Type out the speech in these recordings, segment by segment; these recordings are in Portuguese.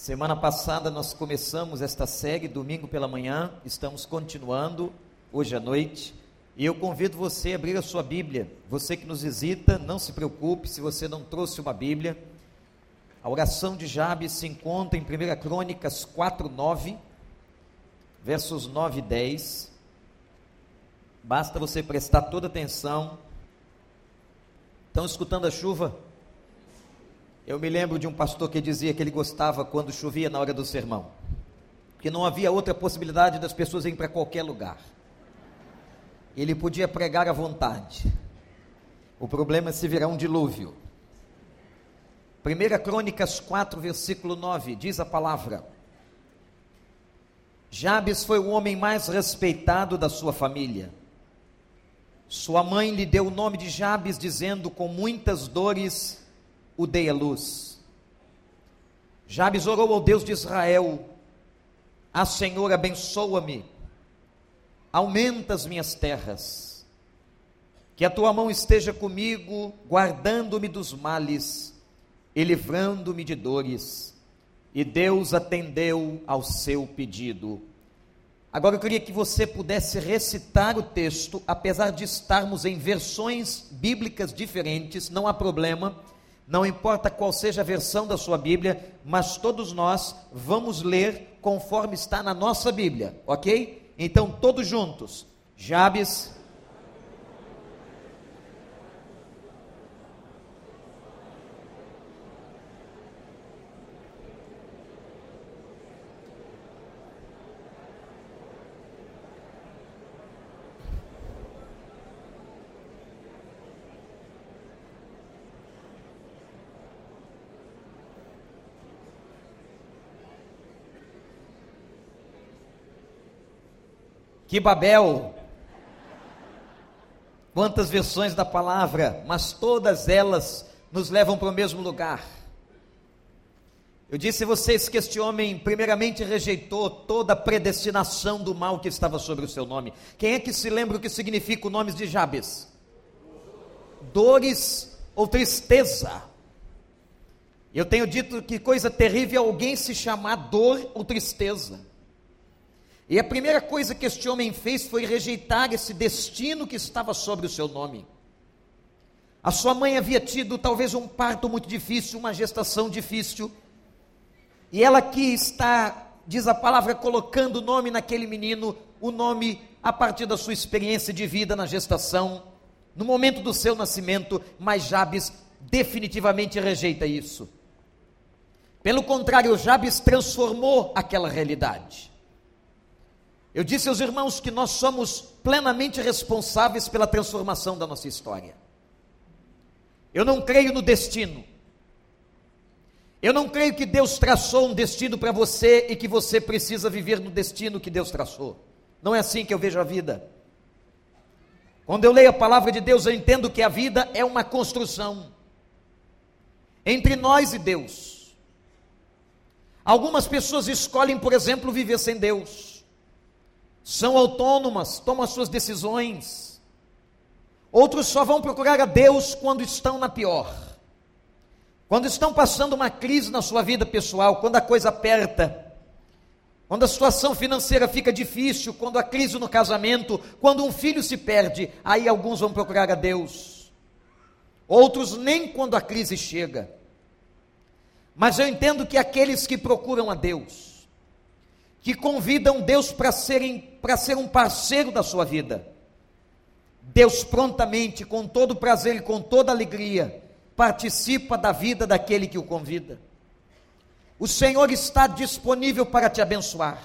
Semana passada nós começamos esta série, domingo pela manhã, estamos continuando hoje à noite. E eu convido você a abrir a sua Bíblia. Você que nos visita, não se preocupe se você não trouxe uma Bíblia. A oração de Jabes se encontra em 1 Crônicas 4, 9, versos 9 e 10. Basta você prestar toda atenção. Estão escutando a chuva? Eu me lembro de um pastor que dizia que ele gostava quando chovia na hora do sermão, que não havia outra possibilidade das pessoas irem para qualquer lugar. Ele podia pregar à vontade. O problema é se virar um dilúvio. 1 Crônicas 4, versículo 9, diz a palavra: Jabes foi o homem mais respeitado da sua família. Sua mãe lhe deu o nome de Jabes, dizendo: Com muitas dores o dei a luz. Jabes orou ao Deus de Israel: A Senhor abençoa-me, aumenta as minhas terras, que a tua mão esteja comigo, guardando-me dos males e livrando-me de dores. E Deus atendeu ao seu pedido. Agora eu queria que você pudesse recitar o texto, apesar de estarmos em versões bíblicas diferentes, não há problema não importa qual seja a versão da sua Bíblia, mas todos nós vamos ler conforme está na nossa Bíblia, ok? Então, todos juntos. Jabes Que Babel! Quantas versões da palavra, mas todas elas nos levam para o mesmo lugar. Eu disse a vocês que este homem, primeiramente, rejeitou toda a predestinação do mal que estava sobre o seu nome. Quem é que se lembra o que significa o nome de Jabes? Dores ou tristeza. Eu tenho dito que coisa terrível é alguém se chamar dor ou tristeza. E a primeira coisa que este homem fez foi rejeitar esse destino que estava sobre o seu nome. A sua mãe havia tido talvez um parto muito difícil, uma gestação difícil. E ela aqui está, diz a palavra, colocando o nome naquele menino, o nome a partir da sua experiência de vida na gestação, no momento do seu nascimento, mas Jabes definitivamente rejeita isso. Pelo contrário, Jabes transformou aquela realidade. Eu disse aos irmãos que nós somos plenamente responsáveis pela transformação da nossa história. Eu não creio no destino. Eu não creio que Deus traçou um destino para você e que você precisa viver no destino que Deus traçou. Não é assim que eu vejo a vida. Quando eu leio a palavra de Deus, eu entendo que a vida é uma construção entre nós e Deus. Algumas pessoas escolhem, por exemplo, viver sem Deus são autônomas, tomam as suas decisões. Outros só vão procurar a Deus quando estão na pior. Quando estão passando uma crise na sua vida pessoal, quando a coisa aperta, quando a situação financeira fica difícil, quando a crise no casamento, quando um filho se perde, aí alguns vão procurar a Deus. Outros nem quando a crise chega. Mas eu entendo que aqueles que procuram a Deus, que convidam Deus para ser um parceiro da sua vida. Deus prontamente, com todo prazer e com toda alegria, participa da vida daquele que o convida. O Senhor está disponível para te abençoar.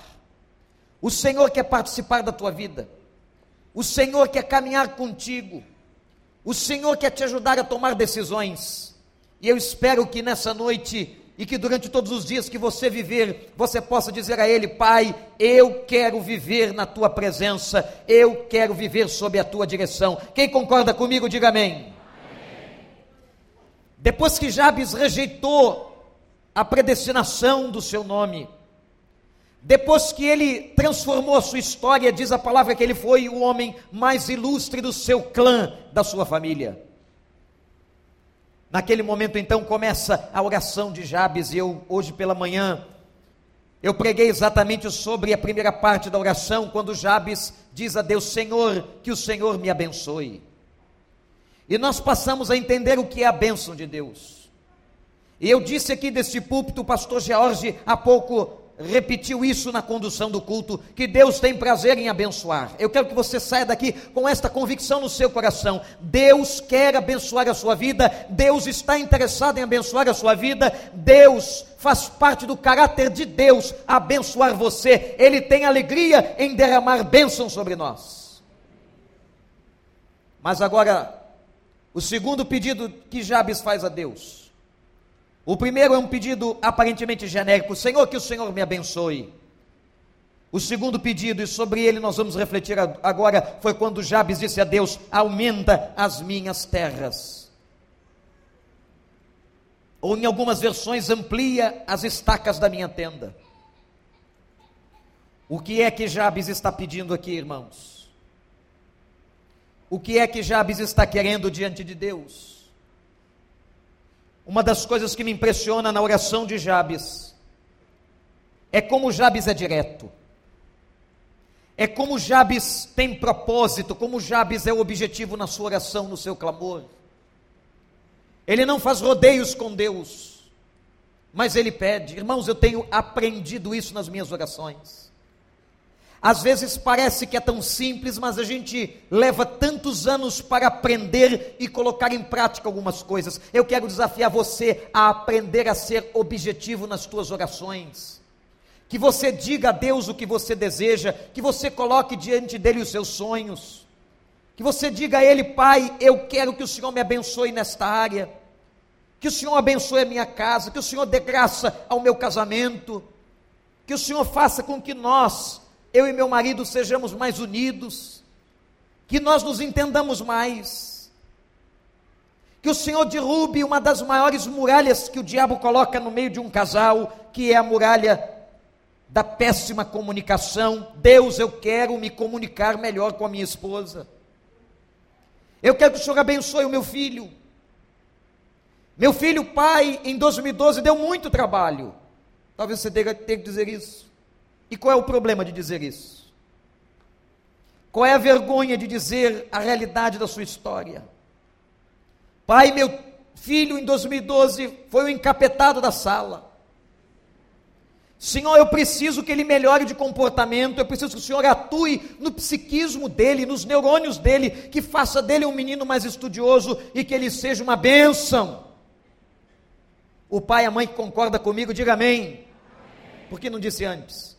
O Senhor quer participar da tua vida. O Senhor quer caminhar contigo. O Senhor quer te ajudar a tomar decisões. E eu espero que nessa noite e que durante todos os dias que você viver, você possa dizer a Ele: Pai, eu quero viver na tua presença, eu quero viver sob a tua direção. Quem concorda comigo, diga amém. amém. Depois que Jabes rejeitou a predestinação do seu nome, depois que ele transformou a sua história, diz a palavra que ele foi o homem mais ilustre do seu clã, da sua família. Naquele momento, então, começa a oração de Jabes, e eu, hoje pela manhã, Eu preguei exatamente sobre a primeira parte da oração, quando Jabes diz a Deus: Senhor, que o Senhor me abençoe. E nós passamos a entender o que é a bênção de Deus. E eu disse aqui deste púlpito, o pastor George há pouco repetiu isso na condução do culto, que Deus tem prazer em abençoar. Eu quero que você saia daqui com esta convicção no seu coração. Deus quer abençoar a sua vida, Deus está interessado em abençoar a sua vida, Deus faz parte do caráter de Deus abençoar você. Ele tem alegria em derramar bênção sobre nós. Mas agora, o segundo pedido que Jabes faz a Deus o primeiro é um pedido aparentemente genérico: Senhor, que o Senhor me abençoe. O segundo pedido, e sobre ele nós vamos refletir agora, foi quando Jabes disse a Deus: Aumenta as minhas terras. Ou em algumas versões, amplia as estacas da minha tenda. O que é que Jabes está pedindo aqui, irmãos? O que é que Jabes está querendo diante de Deus? Uma das coisas que me impressiona na oração de Jabes é como Jabes é direto. É como Jabes tem propósito, como Jabes é o objetivo na sua oração, no seu clamor. Ele não faz rodeios com Deus, mas ele pede. Irmãos, eu tenho aprendido isso nas minhas orações. Às vezes parece que é tão simples, mas a gente leva tantos anos para aprender e colocar em prática algumas coisas. Eu quero desafiar você a aprender a ser objetivo nas tuas orações. Que você diga a Deus o que você deseja, que você coloque diante dele os seus sonhos. Que você diga a ele, Pai, eu quero que o Senhor me abençoe nesta área. Que o Senhor abençoe a minha casa, que o Senhor dê graça ao meu casamento. Que o Senhor faça com que nós eu e meu marido sejamos mais unidos, que nós nos entendamos mais, que o Senhor derrube uma das maiores muralhas que o diabo coloca no meio de um casal, que é a muralha da péssima comunicação. Deus, eu quero me comunicar melhor com a minha esposa. Eu quero que o Senhor abençoe o meu filho. Meu filho, pai, em 2012 deu muito trabalho. Talvez você tenha que dizer isso. E qual é o problema de dizer isso? Qual é a vergonha de dizer a realidade da sua história? Pai, meu filho em 2012 foi o encapetado da sala. Senhor, eu preciso que ele melhore de comportamento, eu preciso que o Senhor atue no psiquismo dele, nos neurônios dele, que faça dele um menino mais estudioso e que ele seja uma bênção. O pai e a mãe que concorda comigo, diga amém. amém. Por que não disse antes?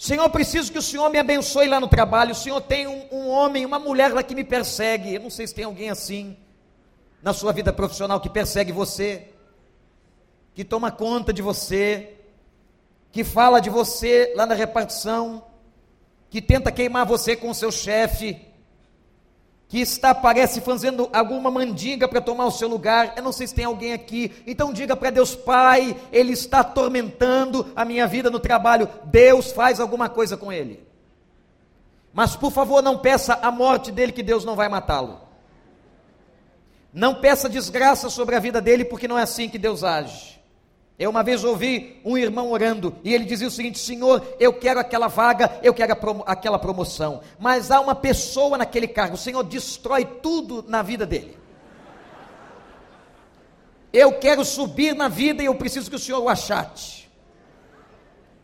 Senhor, preciso que o Senhor me abençoe lá no trabalho. O Senhor tem um, um, homem, uma mulher lá que me persegue. Eu não sei se tem alguém assim na sua vida profissional que persegue você, que toma conta de você, que fala de você lá na repartição, que tenta queimar você com o seu chefe que está, parece, fazendo alguma mandinga para tomar o seu lugar. Eu não sei se tem alguém aqui. Então diga para Deus, Pai, Ele está atormentando a minha vida no trabalho. Deus faz alguma coisa com ele. Mas por favor, não peça a morte dele, que Deus não vai matá-lo. Não peça desgraça sobre a vida dele, porque não é assim que Deus age. Eu uma vez ouvi um irmão orando e ele dizia o seguinte: Senhor, eu quero aquela vaga, eu quero promo aquela promoção, mas há uma pessoa naquele cargo, o Senhor destrói tudo na vida dele. Eu quero subir na vida e eu preciso que o Senhor o achate.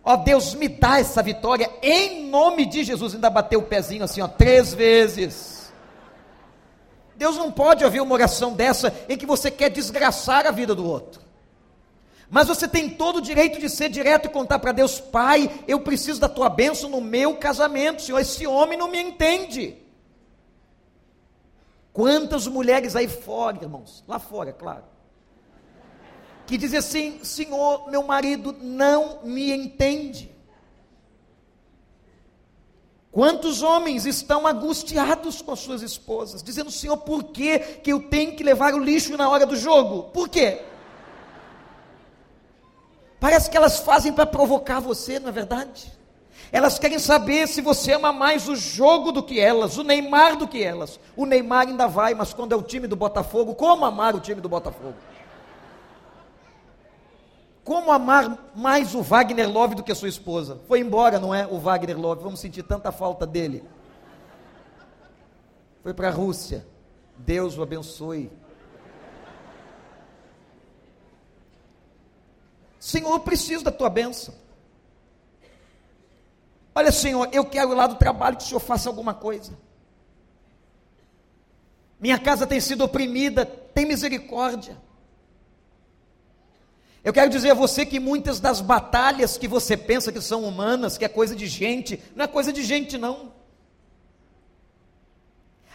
Ó oh, Deus, me dá essa vitória em nome de Jesus. Ainda bateu o pezinho assim, ó, três vezes. Deus não pode ouvir uma oração dessa em que você quer desgraçar a vida do outro. Mas você tem todo o direito de ser direto e contar para Deus: Pai, eu preciso da tua bênção no meu casamento, Senhor. Esse homem não me entende. Quantas mulheres aí fora, irmãos, lá fora, claro, que dizem assim: Senhor, meu marido não me entende. Quantos homens estão angustiados com as suas esposas, dizendo: Senhor, por que, que eu tenho que levar o lixo na hora do jogo? Por quê? Parece que elas fazem para provocar você, não é verdade? Elas querem saber se você ama mais o jogo do que elas, o Neymar do que elas. O Neymar ainda vai, mas quando é o time do Botafogo, como amar o time do Botafogo? como amar mais o Wagner Love do que a sua esposa? Foi embora, não é? O Wagner Love, vamos sentir tanta falta dele. Foi para a Rússia. Deus o abençoe. Senhor, eu preciso da tua bênção. Olha, Senhor, eu quero lá do trabalho que o Senhor faça alguma coisa. Minha casa tem sido oprimida, tem misericórdia. Eu quero dizer a você que muitas das batalhas que você pensa que são humanas, que é coisa de gente, não é coisa de gente, não.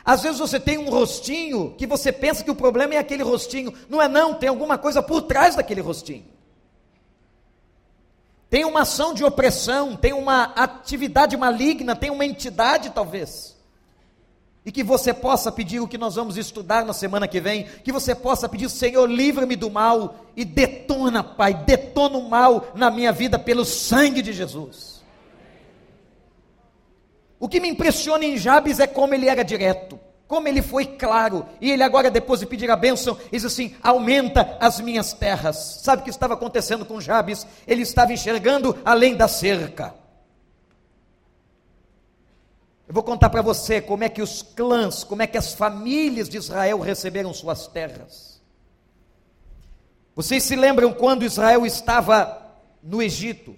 Às vezes você tem um rostinho que você pensa que o problema é aquele rostinho. Não é, não, tem alguma coisa por trás daquele rostinho tem uma ação de opressão, tem uma atividade maligna, tem uma entidade talvez. E que você possa pedir o que nós vamos estudar na semana que vem, que você possa pedir, Senhor, livra-me do mal e detona, Pai, detona o mal na minha vida pelo sangue de Jesus. O que me impressiona em Jabes é como ele era direto como ele foi claro, e ele agora, depois de pedir a bênção, diz assim: aumenta as minhas terras. Sabe o que estava acontecendo com Jabes? Ele estava enxergando além da cerca. Eu vou contar para você como é que os clãs, como é que as famílias de Israel receberam suas terras. Vocês se lembram quando Israel estava no Egito?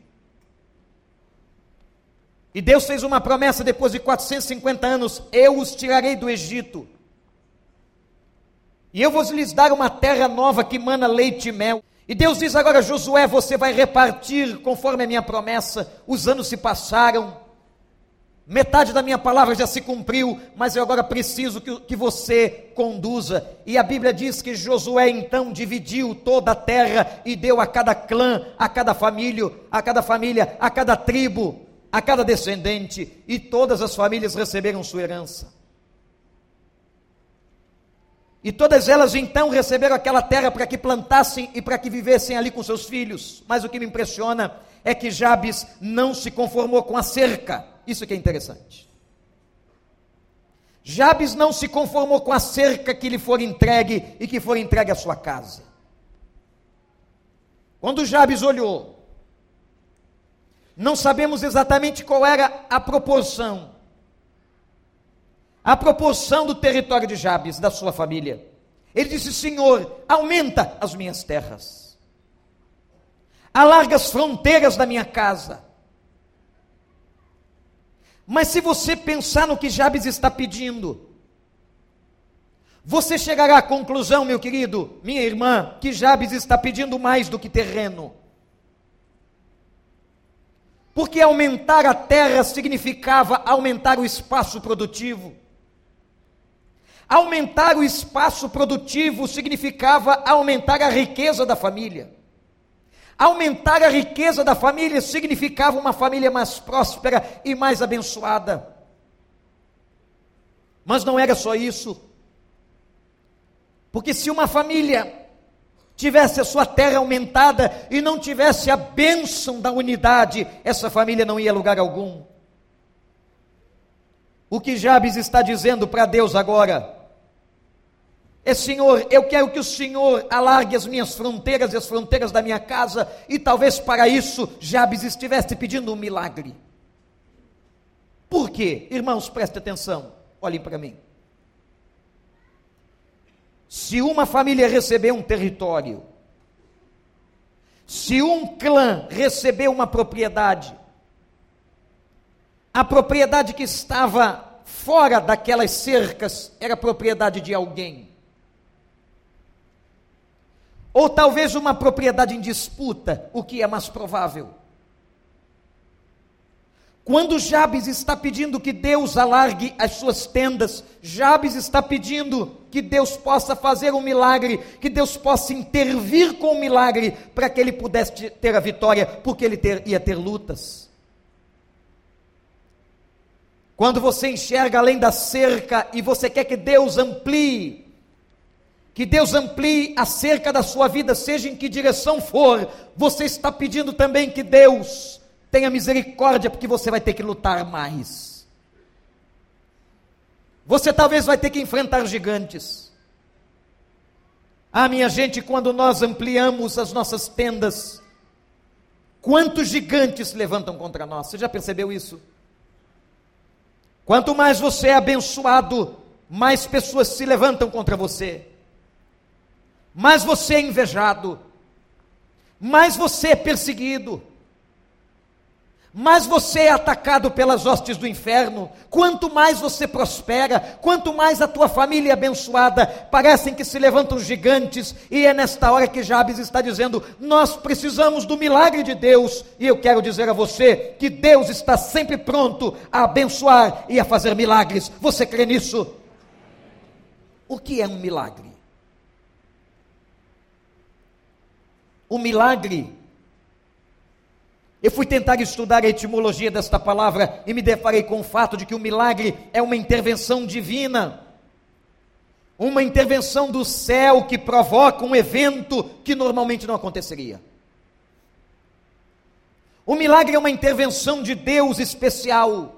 E Deus fez uma promessa depois de 450 anos: eu os tirarei do Egito. E eu vou lhes dar uma terra nova que mana leite e mel. E Deus diz agora, Josué, você vai repartir conforme a minha promessa. Os anos se passaram, metade da minha palavra já se cumpriu, mas eu agora preciso que, que você conduza. E a Bíblia diz que Josué então dividiu toda a terra e deu a cada clã, a cada família, a cada família, a cada tribo a cada descendente, e todas as famílias receberam sua herança. E todas elas então receberam aquela terra para que plantassem e para que vivessem ali com seus filhos. Mas o que me impressiona é que Jabes não se conformou com a cerca. Isso que é interessante. Jabes não se conformou com a cerca que lhe for entregue e que for entregue à sua casa. Quando Jabes olhou não sabemos exatamente qual era a proporção. A proporção do território de Jabes, da sua família. Ele disse: Senhor, aumenta as minhas terras, alarga as fronteiras da minha casa. Mas se você pensar no que Jabes está pedindo, você chegará à conclusão, meu querido, minha irmã, que Jabes está pedindo mais do que terreno. Porque aumentar a terra significava aumentar o espaço produtivo. Aumentar o espaço produtivo significava aumentar a riqueza da família. Aumentar a riqueza da família significava uma família mais próspera e mais abençoada. Mas não era só isso. Porque se uma família tivesse a sua terra aumentada e não tivesse a bênção da unidade, essa família não ia a lugar algum. O que Jabes está dizendo para Deus agora é: Senhor, eu quero que o Senhor alargue as minhas fronteiras e as fronteiras da minha casa, e talvez para isso Jabes estivesse pedindo um milagre. Por quê? Irmãos, preste atenção, olhem para mim. Se uma família receber um território, se um clã receber uma propriedade, a propriedade que estava fora daquelas cercas era propriedade de alguém. Ou talvez uma propriedade em disputa, o que é mais provável. Quando Jabes está pedindo que Deus alargue as suas tendas, Jabes está pedindo que Deus possa fazer um milagre, que Deus possa intervir com o um milagre para que ele pudesse ter a vitória, porque ele ter, ia ter lutas. Quando você enxerga além da cerca e você quer que Deus amplie, que Deus amplie a cerca da sua vida, seja em que direção for, você está pedindo também que Deus Tenha misericórdia, porque você vai ter que lutar mais. Você talvez vai ter que enfrentar gigantes. Ah, minha gente, quando nós ampliamos as nossas tendas, quantos gigantes se levantam contra nós. Você já percebeu isso? Quanto mais você é abençoado, mais pessoas se levantam contra você, mais você é invejado, mais você é perseguido mais você é atacado pelas hostes do inferno, quanto mais você prospera, quanto mais a tua família é abençoada, parecem que se levantam gigantes, e é nesta hora que Jabes está dizendo: Nós precisamos do milagre de Deus, e eu quero dizer a você que Deus está sempre pronto a abençoar e a fazer milagres. Você crê nisso? O que é um milagre? O milagre eu fui tentar estudar a etimologia desta palavra e me deparei com o fato de que o milagre é uma intervenção divina, uma intervenção do céu que provoca um evento que normalmente não aconteceria. O milagre é uma intervenção de Deus especial,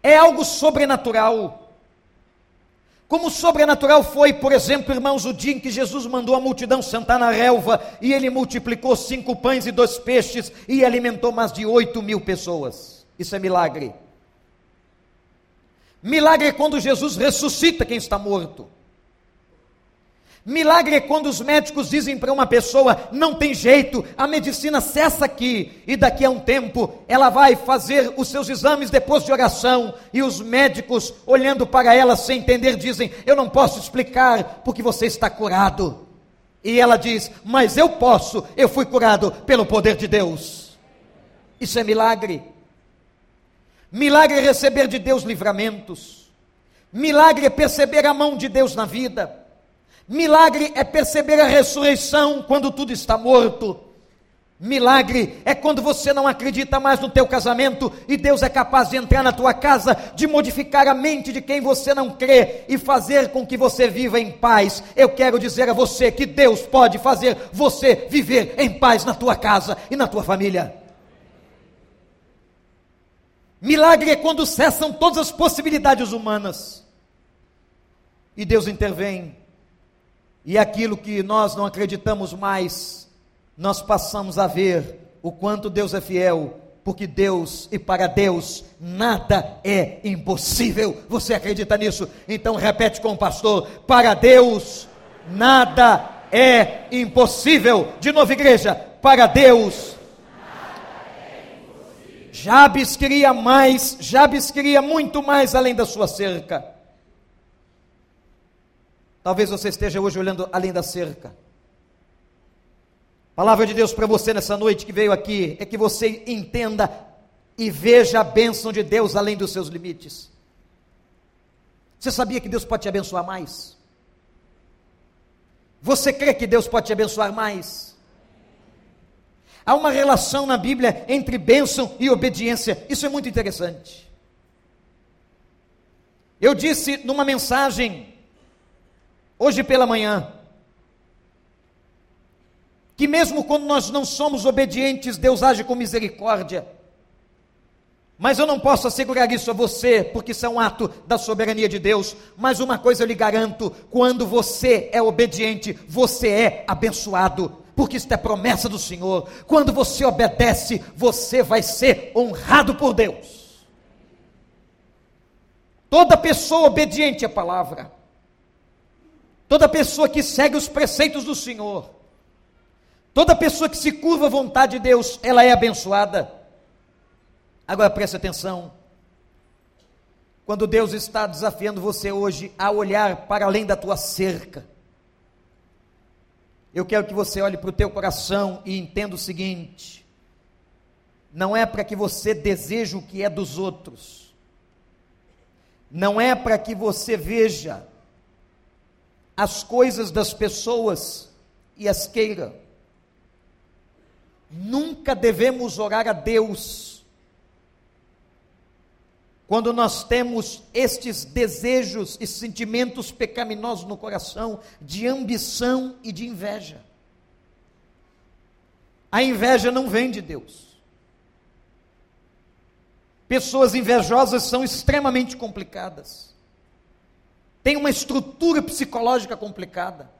é algo sobrenatural. Como sobrenatural foi, por exemplo, irmãos, o dia em que Jesus mandou a multidão sentar na relva e ele multiplicou cinco pães e dois peixes e alimentou mais de oito mil pessoas. Isso é milagre. Milagre é quando Jesus ressuscita quem está morto. Milagre é quando os médicos dizem para uma pessoa: não tem jeito, a medicina cessa aqui, e daqui a um tempo ela vai fazer os seus exames depois de oração, e os médicos, olhando para ela sem entender, dizem: eu não posso explicar porque você está curado. E ela diz: mas eu posso, eu fui curado pelo poder de Deus. Isso é milagre. Milagre é receber de Deus livramentos. Milagre é perceber a mão de Deus na vida. Milagre é perceber a ressurreição quando tudo está morto. Milagre é quando você não acredita mais no teu casamento e Deus é capaz de entrar na tua casa, de modificar a mente de quem você não crê e fazer com que você viva em paz. Eu quero dizer a você que Deus pode fazer você viver em paz na tua casa e na tua família. Milagre é quando cessam todas as possibilidades humanas e Deus intervém e aquilo que nós não acreditamos mais, nós passamos a ver o quanto Deus é fiel, porque Deus e para Deus nada é impossível. Você acredita nisso? Então repete com o pastor: para Deus nada é impossível. De novo, igreja, para Deus. Jabes queria mais, Jabes queria muito mais além da sua cerca. Talvez você esteja hoje olhando além da cerca. Palavra de Deus para você nessa noite que veio aqui é que você entenda e veja a bênção de Deus além dos seus limites. Você sabia que Deus pode te abençoar mais? Você crê que Deus pode te abençoar mais? Há uma relação na Bíblia entre bênção e obediência, isso é muito interessante. Eu disse numa mensagem hoje pela manhã, que mesmo quando nós não somos obedientes, Deus age com misericórdia. Mas eu não posso assegurar isso a você, porque isso é um ato da soberania de Deus. Mas uma coisa eu lhe garanto: quando você é obediente, você é abençoado, porque isso é promessa do Senhor. Quando você obedece, você vai ser honrado por Deus. Toda pessoa obediente à palavra, Toda pessoa que segue os preceitos do Senhor, toda pessoa que se curva à vontade de Deus, ela é abençoada. Agora preste atenção. Quando Deus está desafiando você hoje a olhar para além da tua cerca, eu quero que você olhe para o teu coração e entenda o seguinte: não é para que você deseje o que é dos outros, não é para que você veja as coisas das pessoas e as queira. Nunca devemos orar a Deus quando nós temos estes desejos e sentimentos pecaminosos no coração de ambição e de inveja. A inveja não vem de Deus. Pessoas invejosas são extremamente complicadas tem uma estrutura psicológica complicada.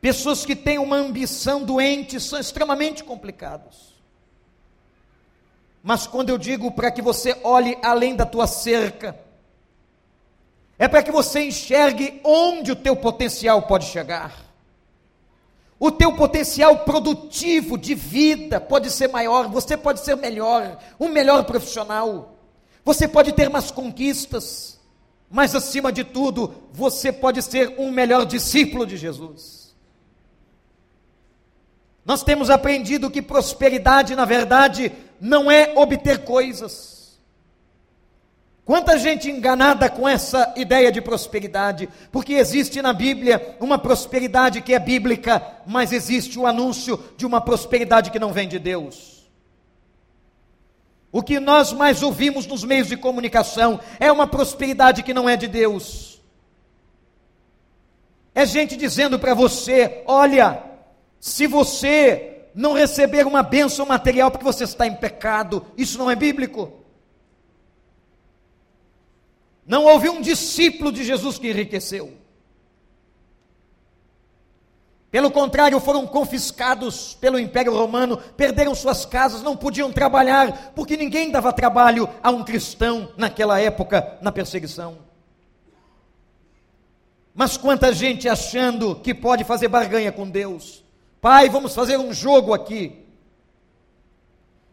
Pessoas que têm uma ambição doente são extremamente complicados. Mas quando eu digo para que você olhe além da tua cerca, é para que você enxergue onde o teu potencial pode chegar. O teu potencial produtivo de vida pode ser maior, você pode ser melhor, um melhor profissional. Você pode ter mais conquistas, mas acima de tudo, você pode ser um melhor discípulo de Jesus. Nós temos aprendido que prosperidade, na verdade, não é obter coisas Quanta gente enganada com essa ideia de prosperidade, porque existe na Bíblia uma prosperidade que é bíblica, mas existe o anúncio de uma prosperidade que não vem de Deus. O que nós mais ouvimos nos meios de comunicação é uma prosperidade que não é de Deus. É gente dizendo para você: olha, se você não receber uma bênção material porque você está em pecado, isso não é bíblico. Não houve um discípulo de Jesus que enriqueceu. Pelo contrário, foram confiscados pelo Império Romano, perderam suas casas, não podiam trabalhar, porque ninguém dava trabalho a um cristão naquela época, na perseguição. Mas quanta gente achando que pode fazer barganha com Deus. Pai, vamos fazer um jogo aqui.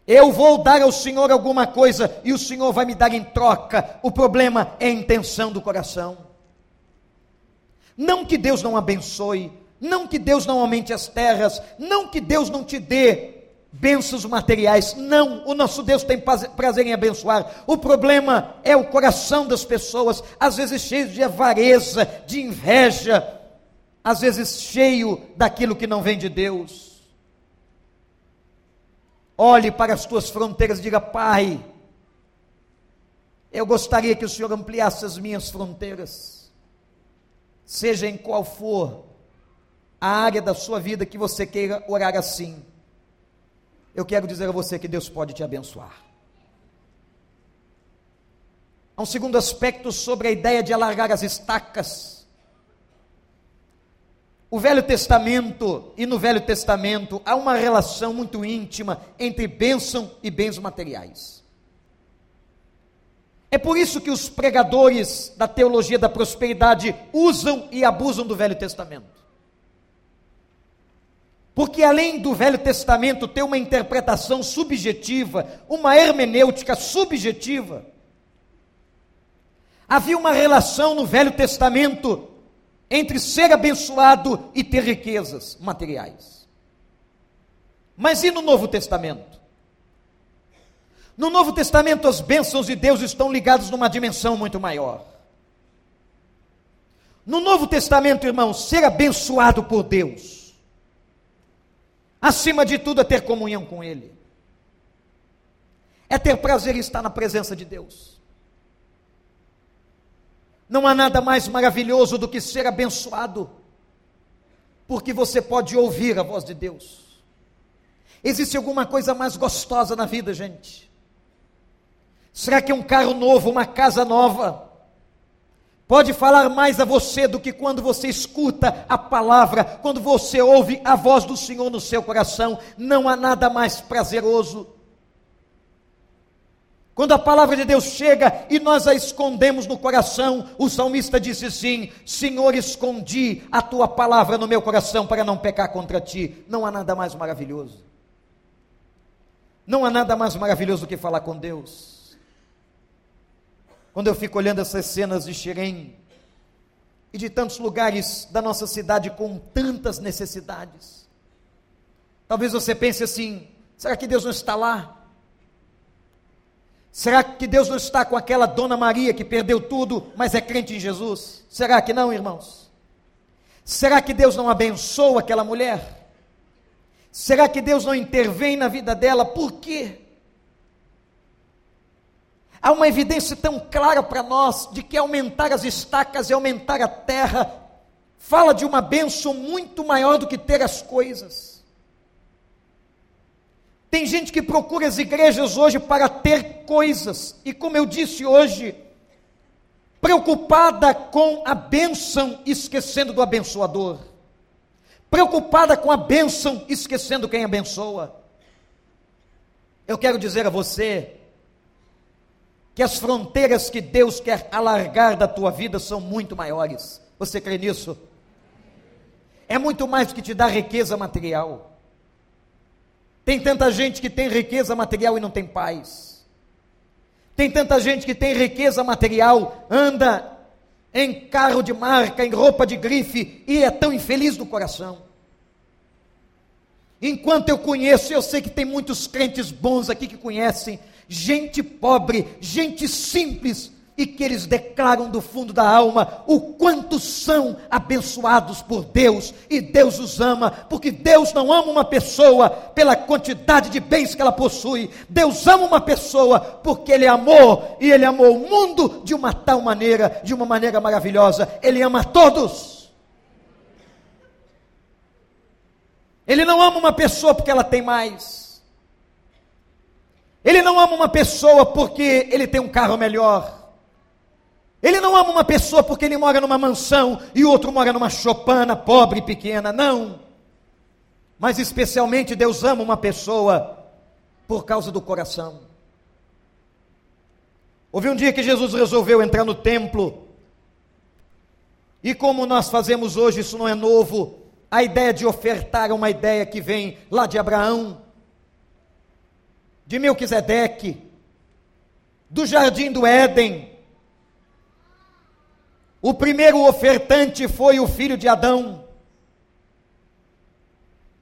Eu vou dar ao Senhor alguma coisa e o Senhor vai me dar em troca. O problema é a intenção do coração. Não que Deus não abençoe, não que Deus não aumente as terras, não que Deus não te dê bênçãos materiais. Não, o nosso Deus tem prazer em abençoar. O problema é o coração das pessoas, às vezes cheio de avareza, de inveja, às vezes cheio daquilo que não vem de Deus. Olhe para as tuas fronteiras e diga: Pai, eu gostaria que o Senhor ampliasse as minhas fronteiras, seja em qual for a área da sua vida que você queira orar assim. Eu quero dizer a você que Deus pode te abençoar. Há um segundo aspecto sobre a ideia de alargar as estacas o Velho Testamento e no Velho Testamento há uma relação muito íntima entre bênção e bens materiais. É por isso que os pregadores da teologia da prosperidade usam e abusam do Velho Testamento. Porque além do Velho Testamento ter uma interpretação subjetiva, uma hermenêutica subjetiva, havia uma relação no Velho Testamento entre ser abençoado e ter riquezas materiais. Mas e no Novo Testamento? No Novo Testamento, as bênçãos de Deus estão ligadas numa dimensão muito maior. No Novo Testamento, irmãos, ser abençoado por Deus, acima de tudo, é ter comunhão com Ele, é ter prazer em estar na presença de Deus. Não há nada mais maravilhoso do que ser abençoado, porque você pode ouvir a voz de Deus. Existe alguma coisa mais gostosa na vida, gente? Será que um carro novo, uma casa nova, pode falar mais a você do que quando você escuta a palavra, quando você ouve a voz do Senhor no seu coração? Não há nada mais prazeroso. Quando a palavra de Deus chega e nós a escondemos no coração, o salmista disse assim: Senhor, escondi a tua palavra no meu coração para não pecar contra ti. Não há nada mais maravilhoso. Não há nada mais maravilhoso do que falar com Deus. Quando eu fico olhando essas cenas de Xerém e de tantos lugares da nossa cidade com tantas necessidades, talvez você pense assim: será que Deus não está lá? Será que Deus não está com aquela dona Maria que perdeu tudo, mas é crente em Jesus? Será que não, irmãos? Será que Deus não abençoa aquela mulher? Será que Deus não intervém na vida dela? Por quê? Há uma evidência tão clara para nós de que aumentar as estacas e aumentar a terra fala de uma bênção muito maior do que ter as coisas. Tem gente que procura as igrejas hoje para ter coisas, e como eu disse hoje, preocupada com a bênção, esquecendo do abençoador, preocupada com a bênção, esquecendo quem abençoa. Eu quero dizer a você que as fronteiras que Deus quer alargar da tua vida são muito maiores. Você crê nisso? É muito mais do que te dar riqueza material. Tem tanta gente que tem riqueza material e não tem paz. Tem tanta gente que tem riqueza material, anda em carro de marca, em roupa de grife e é tão infeliz no coração. Enquanto eu conheço, eu sei que tem muitos crentes bons aqui que conhecem, gente pobre, gente simples, e que eles declaram do fundo da alma o quanto são abençoados por Deus, e Deus os ama, porque Deus não ama uma pessoa pela quantidade de bens que ela possui, Deus ama uma pessoa porque Ele amou, e Ele amou o mundo de uma tal maneira, de uma maneira maravilhosa, Ele ama a todos. Ele não ama uma pessoa porque ela tem mais. Ele não ama uma pessoa porque ele tem um carro melhor. Ele não ama uma pessoa porque ele mora numa mansão e o outro mora numa chopana pobre e pequena. Não. Mas especialmente Deus ama uma pessoa por causa do coração. Houve um dia que Jesus resolveu entrar no templo. E como nós fazemos hoje, isso não é novo. A ideia de ofertar é uma ideia que vem lá de Abraão, de Melquisedeque, do jardim do Éden. O primeiro ofertante foi o filho de Adão,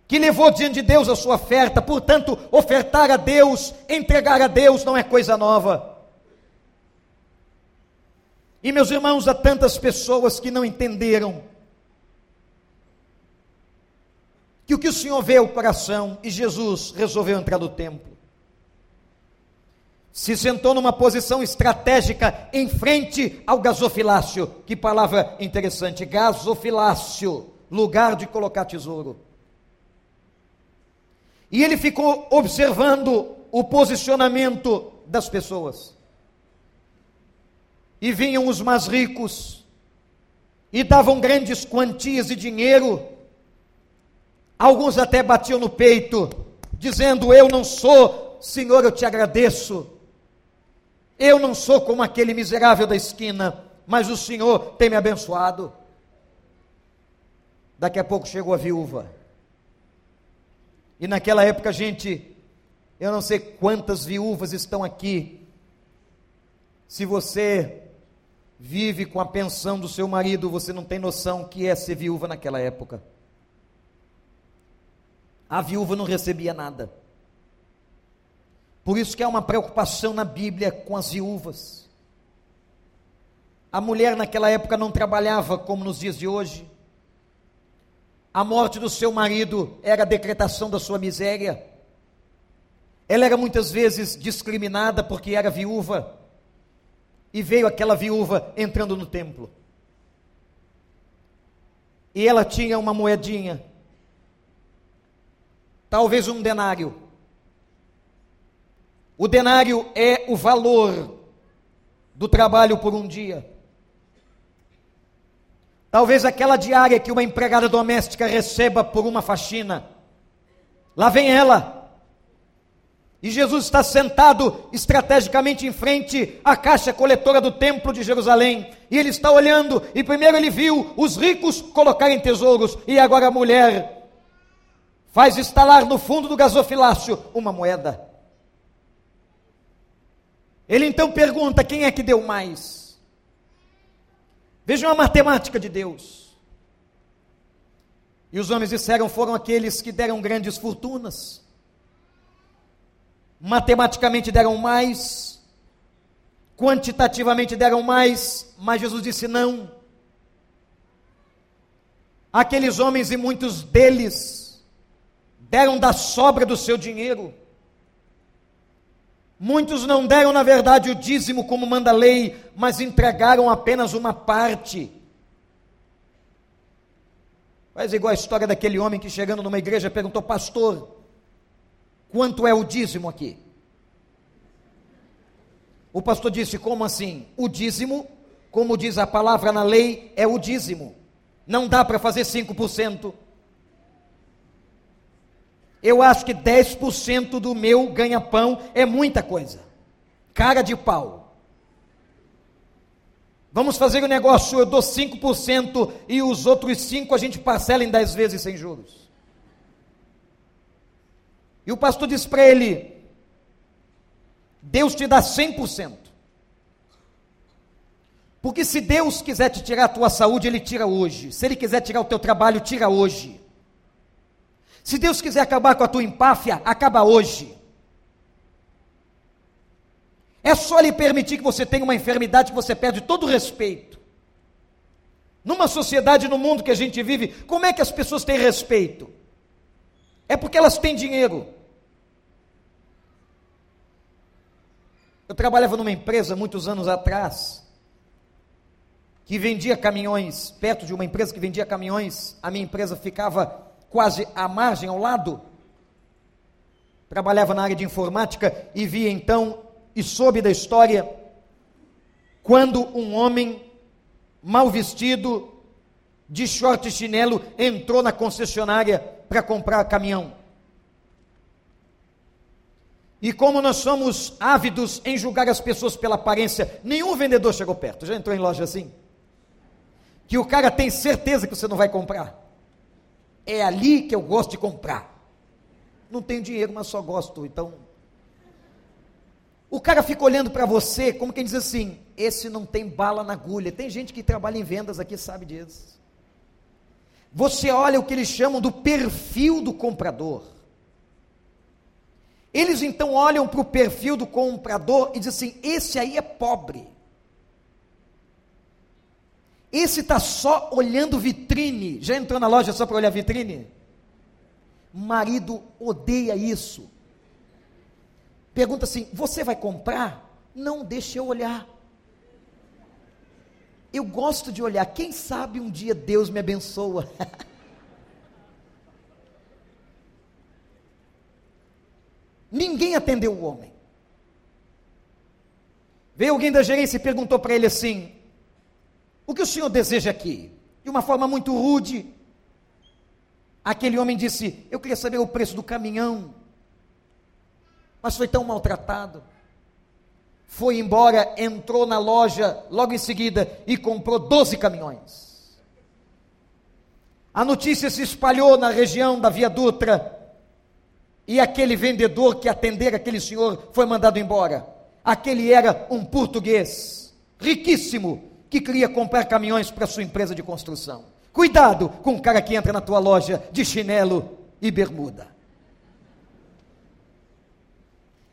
que levou diante de Deus a sua oferta, portanto, ofertar a Deus, entregar a Deus não é coisa nova. E meus irmãos, há tantas pessoas que não entenderam que o que o Senhor vê é o coração e Jesus resolveu entrar no templo. Se sentou numa posição estratégica em frente ao gasofilácio. Que palavra interessante, gasofilácio, lugar de colocar tesouro. E ele ficou observando o posicionamento das pessoas. E vinham os mais ricos e davam grandes quantias de dinheiro Alguns até batiam no peito, dizendo: Eu não sou, Senhor, eu te agradeço. Eu não sou como aquele miserável da esquina, mas o Senhor tem me abençoado. Daqui a pouco chegou a viúva. E naquela época, gente, eu não sei quantas viúvas estão aqui. Se você vive com a pensão do seu marido, você não tem noção que é ser viúva naquela época a viúva não recebia nada. Por isso que há uma preocupação na Bíblia com as viúvas. A mulher naquela época não trabalhava como nos dias de hoje. A morte do seu marido era a decretação da sua miséria. Ela era muitas vezes discriminada porque era viúva. E veio aquela viúva entrando no templo. E ela tinha uma moedinha talvez um denário. O denário é o valor do trabalho por um dia. Talvez aquela diária que uma empregada doméstica receba por uma faxina. Lá vem ela. E Jesus está sentado estrategicamente em frente à caixa coletora do templo de Jerusalém. E ele está olhando, e primeiro ele viu os ricos colocarem tesouros, e agora a mulher faz instalar no fundo do gasofilácio uma moeda. Ele então pergunta: quem é que deu mais? Vejam a matemática de Deus. E os homens disseram: foram aqueles que deram grandes fortunas. Matematicamente deram mais, quantitativamente deram mais, mas Jesus disse: não. Aqueles homens e muitos deles deram da sobra do seu dinheiro. Muitos não deram, na verdade, o dízimo como manda a lei, mas entregaram apenas uma parte. Faz igual a história daquele homem que chegando numa igreja perguntou, pastor, quanto é o dízimo aqui? O pastor disse, como assim? O dízimo, como diz a palavra na lei, é o dízimo. Não dá para fazer 5%. Eu acho que 10% do meu ganha-pão é muita coisa. Cara de pau. Vamos fazer o um negócio, eu dou 5% e os outros 5% a gente parcela em 10 vezes sem juros. E o pastor disse para ele: Deus te dá 100%. Porque se Deus quiser te tirar a tua saúde, Ele tira hoje. Se Ele quiser tirar o teu trabalho, tira hoje. Se Deus quiser acabar com a tua empáfia, acaba hoje. É só lhe permitir que você tenha uma enfermidade que você perde todo o respeito. Numa sociedade, no mundo que a gente vive, como é que as pessoas têm respeito? É porque elas têm dinheiro. Eu trabalhava numa empresa muitos anos atrás que vendia caminhões, perto de uma empresa que vendia caminhões, a minha empresa ficava quase à margem, ao lado. Trabalhava na área de informática e via então e soube da história quando um homem mal vestido, de short e chinelo, entrou na concessionária para comprar caminhão. E como nós somos ávidos em julgar as pessoas pela aparência, nenhum vendedor chegou perto. Já entrou em loja assim? Que o cara tem certeza que você não vai comprar é ali que eu gosto de comprar. Não tenho dinheiro, mas só gosto, então. O cara fica olhando para você como quem diz assim: esse não tem bala na agulha. Tem gente que trabalha em vendas aqui, sabe disso. Você olha o que eles chamam do perfil do comprador. Eles então olham para o perfil do comprador e dizem assim: esse aí é pobre. Esse está só olhando vitrine. Já entrou na loja só para olhar vitrine? Marido odeia isso. Pergunta assim: você vai comprar? Não, deixa eu olhar. Eu gosto de olhar. Quem sabe um dia Deus me abençoa. Ninguém atendeu o homem. Veio alguém da gerência e perguntou para ele assim: o que o senhor deseja aqui? De uma forma muito rude. Aquele homem disse: Eu queria saber o preço do caminhão. Mas foi tão maltratado. Foi embora, entrou na loja logo em seguida e comprou 12 caminhões. A notícia se espalhou na região da Via Dutra. E aquele vendedor que atendera aquele senhor foi mandado embora. Aquele era um português, riquíssimo, que queria comprar caminhões para sua empresa de construção. Cuidado com o cara que entra na tua loja de chinelo e bermuda.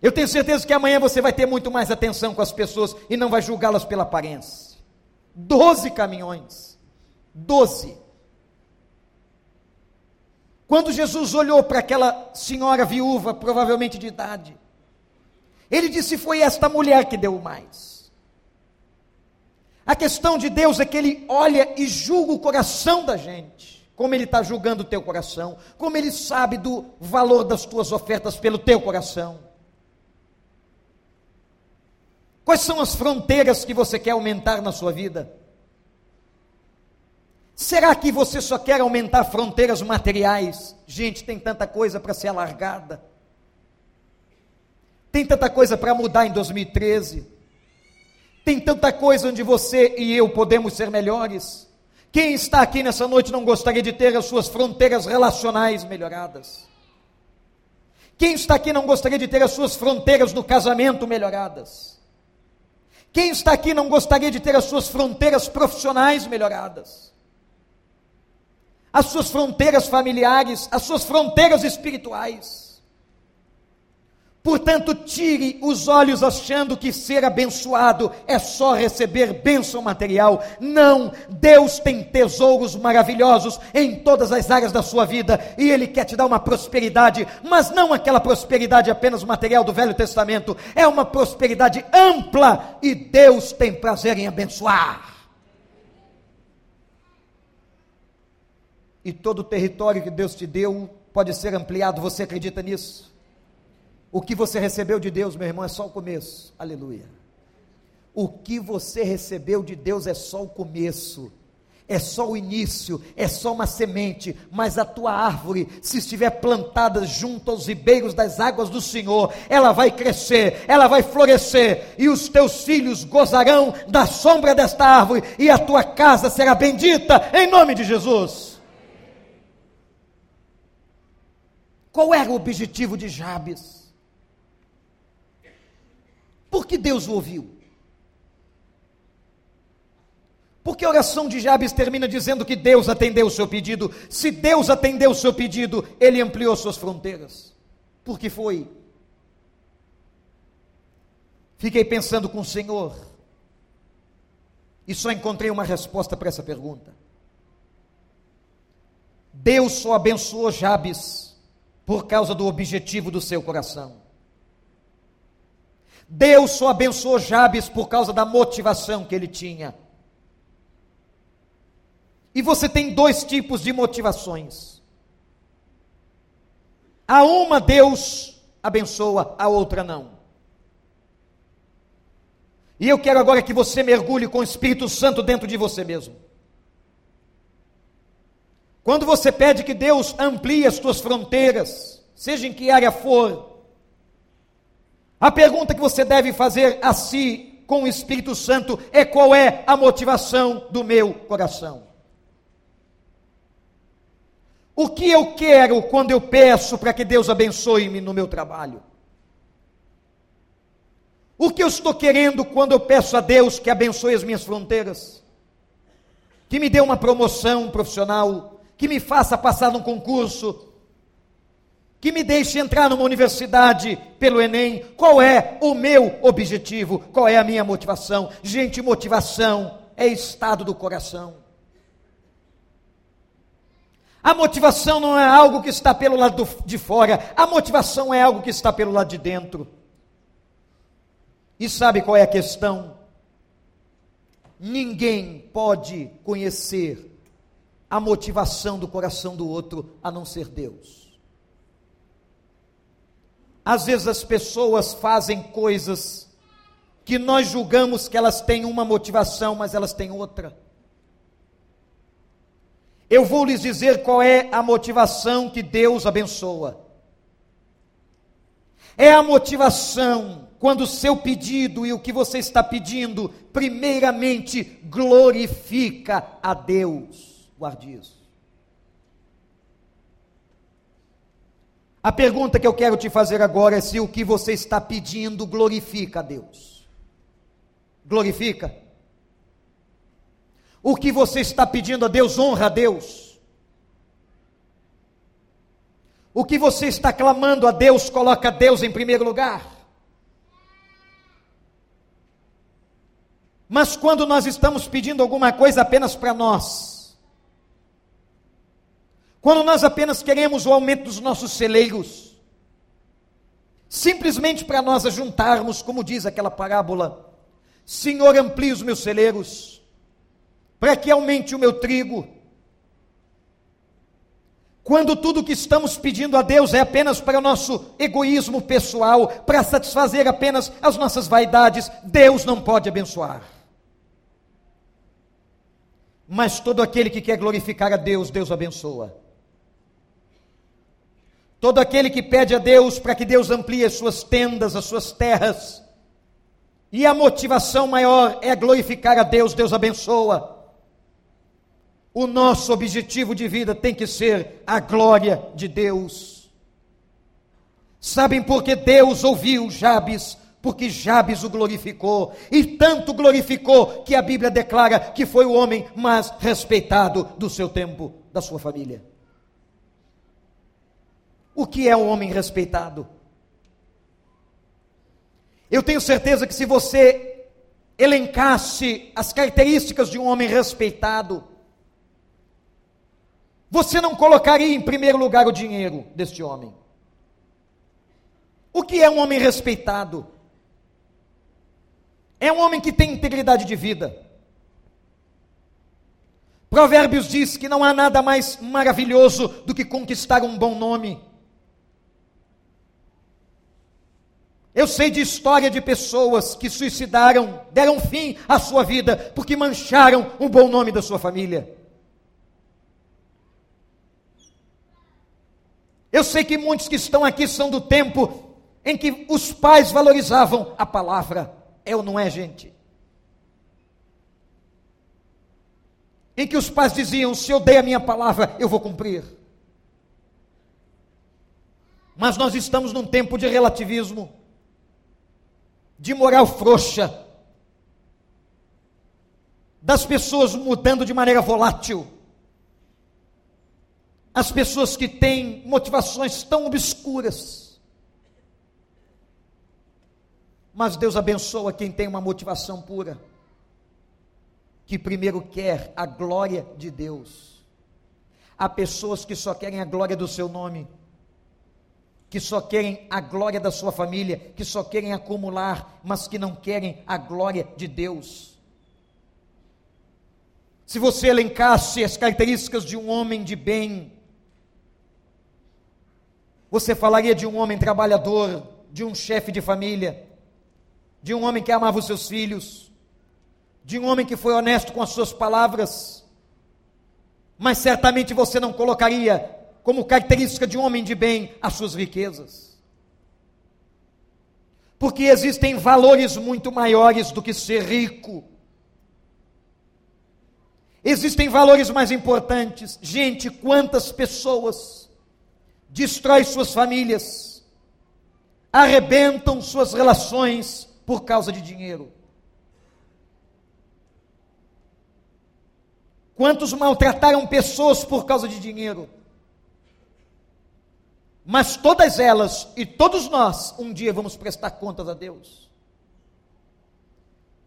Eu tenho certeza que amanhã você vai ter muito mais atenção com as pessoas e não vai julgá-las pela aparência. Doze caminhões. Doze. Quando Jesus olhou para aquela senhora viúva, provavelmente de idade, ele disse: Foi esta mulher que deu mais. A questão de Deus é que Ele olha e julga o coração da gente, como Ele está julgando o teu coração, como Ele sabe do valor das tuas ofertas pelo teu coração. Quais são as fronteiras que você quer aumentar na sua vida? Será que você só quer aumentar fronteiras materiais? Gente, tem tanta coisa para ser alargada. Tem tanta coisa para mudar em 2013. Tem tanta coisa onde você e eu podemos ser melhores. Quem está aqui nessa noite não gostaria de ter as suas fronteiras relacionais melhoradas? Quem está aqui não gostaria de ter as suas fronteiras no casamento melhoradas? Quem está aqui não gostaria de ter as suas fronteiras profissionais melhoradas? As suas fronteiras familiares, as suas fronteiras espirituais? Portanto, tire os olhos achando que ser abençoado é só receber bênção material. Não, Deus tem tesouros maravilhosos em todas as áreas da sua vida e Ele quer te dar uma prosperidade, mas não aquela prosperidade apenas material do Velho Testamento, é uma prosperidade ampla e Deus tem prazer em abençoar. E todo o território que Deus te deu pode ser ampliado, você acredita nisso? O que você recebeu de Deus, meu irmão, é só o começo. Aleluia. O que você recebeu de Deus é só o começo. é só o início, é só uma semente, mas a tua árvore, se estiver plantada junto aos ribeiros das águas do Senhor, ela vai crescer, ela vai florescer, e os teus filhos gozarão da sombra desta árvore, e a tua casa será bendita, em nome de Jesus. Qual era o objetivo de Jabes? Por que Deus o ouviu? Porque a oração de Jabes termina dizendo que Deus atendeu o seu pedido. Se Deus atendeu o seu pedido, ele ampliou suas fronteiras. Por que foi? Fiquei pensando com o Senhor e só encontrei uma resposta para essa pergunta. Deus só abençoou Jabes por causa do objetivo do seu coração. Deus só abençoou Jabes por causa da motivação que ele tinha. E você tem dois tipos de motivações. A uma Deus abençoa, a outra não. E eu quero agora que você mergulhe com o Espírito Santo dentro de você mesmo. Quando você pede que Deus amplie as tuas fronteiras, seja em que área for, a pergunta que você deve fazer a si com o Espírito Santo é qual é a motivação do meu coração. O que eu quero quando eu peço para que Deus abençoe-me no meu trabalho? O que eu estou querendo quando eu peço a Deus que abençoe as minhas fronteiras? Que me dê uma promoção profissional, que me faça passar num concurso, que me deixe entrar numa universidade pelo Enem. Qual é o meu objetivo? Qual é a minha motivação? Gente, motivação é estado do coração. A motivação não é algo que está pelo lado de fora, a motivação é algo que está pelo lado de dentro. E sabe qual é a questão? Ninguém pode conhecer a motivação do coração do outro a não ser Deus. Às vezes as pessoas fazem coisas que nós julgamos que elas têm uma motivação, mas elas têm outra. Eu vou lhes dizer qual é a motivação que Deus abençoa. É a motivação quando o seu pedido e o que você está pedindo, primeiramente glorifica a Deus. Guarde isso. A pergunta que eu quero te fazer agora é se o que você está pedindo glorifica a Deus. Glorifica? O que você está pedindo a Deus honra a Deus. O que você está clamando a Deus coloca Deus em primeiro lugar. Mas quando nós estamos pedindo alguma coisa apenas para nós, quando nós apenas queremos o aumento dos nossos celeiros, simplesmente para nós ajuntarmos, como diz aquela parábola, Senhor, amplie os meus celeiros, para que aumente o meu trigo. Quando tudo que estamos pedindo a Deus é apenas para o nosso egoísmo pessoal, para satisfazer apenas as nossas vaidades, Deus não pode abençoar. Mas todo aquele que quer glorificar a Deus, Deus abençoa. Todo aquele que pede a Deus para que Deus amplie as suas tendas, as suas terras, e a motivação maior é glorificar a Deus, Deus abençoa. O nosso objetivo de vida tem que ser a glória de Deus. Sabem por que Deus ouviu Jabes? Porque Jabes o glorificou, e tanto glorificou que a Bíblia declara que foi o homem mais respeitado do seu tempo, da sua família. O que é um homem respeitado? Eu tenho certeza que se você elencasse as características de um homem respeitado, você não colocaria em primeiro lugar o dinheiro deste homem. O que é um homem respeitado? É um homem que tem integridade de vida. Provérbios diz que não há nada mais maravilhoso do que conquistar um bom nome. Eu sei de história de pessoas que suicidaram, deram fim à sua vida, porque mancharam o bom nome da sua família. Eu sei que muitos que estão aqui são do tempo em que os pais valorizavam a palavra. É ou não é, gente? Em que os pais diziam: se eu dei a minha palavra, eu vou cumprir. Mas nós estamos num tempo de relativismo de moral frouxa, das pessoas mudando de maneira volátil, as pessoas que têm motivações tão obscuras. Mas Deus abençoa quem tem uma motivação pura, que primeiro quer a glória de Deus. Há pessoas que só querem a glória do seu nome que só querem a glória da sua família, que só querem acumular, mas que não querem a glória de Deus. Se você elencasse as características de um homem de bem, você falaria de um homem trabalhador, de um chefe de família, de um homem que amava os seus filhos, de um homem que foi honesto com as suas palavras, mas certamente você não colocaria como característica de um homem de bem as suas riquezas. Porque existem valores muito maiores do que ser rico. Existem valores mais importantes. Gente, quantas pessoas destrói suas famílias, arrebentam suas relações por causa de dinheiro. Quantos maltrataram pessoas por causa de dinheiro? Mas todas elas e todos nós, um dia vamos prestar contas a Deus.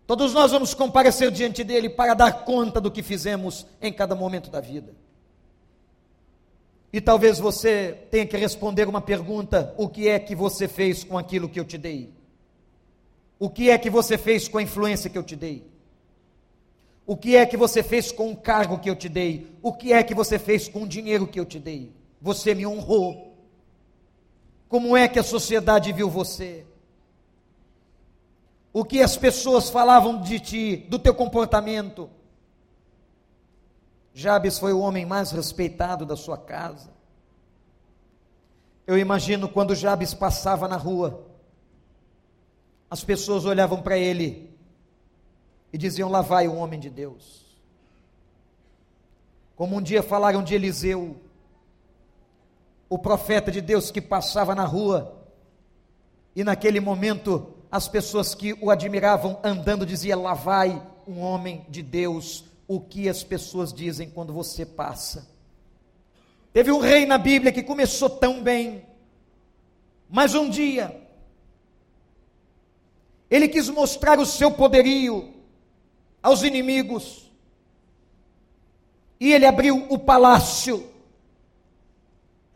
Todos nós vamos comparecer diante dele para dar conta do que fizemos em cada momento da vida. E talvez você tenha que responder uma pergunta: o que é que você fez com aquilo que eu te dei? O que é que você fez com a influência que eu te dei? O que é que você fez com o cargo que eu te dei? O que é que você fez com o dinheiro que eu te dei? Você me honrou, como é que a sociedade viu você? O que as pessoas falavam de ti, do teu comportamento? Jabes foi o homem mais respeitado da sua casa. Eu imagino quando Jabes passava na rua, as pessoas olhavam para ele e diziam: Lá vai o homem de Deus. Como um dia falaram de Eliseu, o profeta de Deus que passava na rua, e naquele momento as pessoas que o admiravam andando diziam: Lá vai um homem de Deus. O que as pessoas dizem quando você passa? Teve um rei na Bíblia que começou tão bem, mas um dia ele quis mostrar o seu poderio aos inimigos, e ele abriu o palácio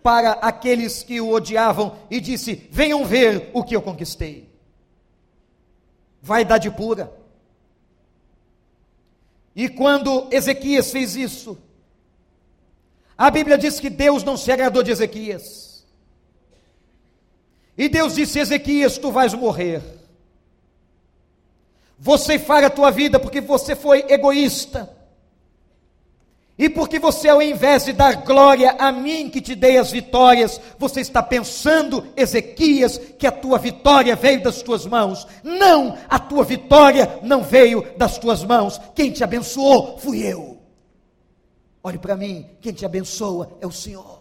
para aqueles que o odiavam e disse: Venham ver o que eu conquistei. Vaidade pura. E quando Ezequias fez isso, a Bíblia diz que Deus não se agradou de Ezequias. E Deus disse: Ezequias, tu vais morrer. Você faz a tua vida porque você foi egoísta e porque você, ao invés de dar glória a mim que te dei as vitórias, você está pensando, Ezequias, que a tua vitória veio das tuas mãos. Não, a tua vitória não veio das tuas mãos. Quem te abençoou fui eu. Olhe para mim, quem te abençoa é o Senhor.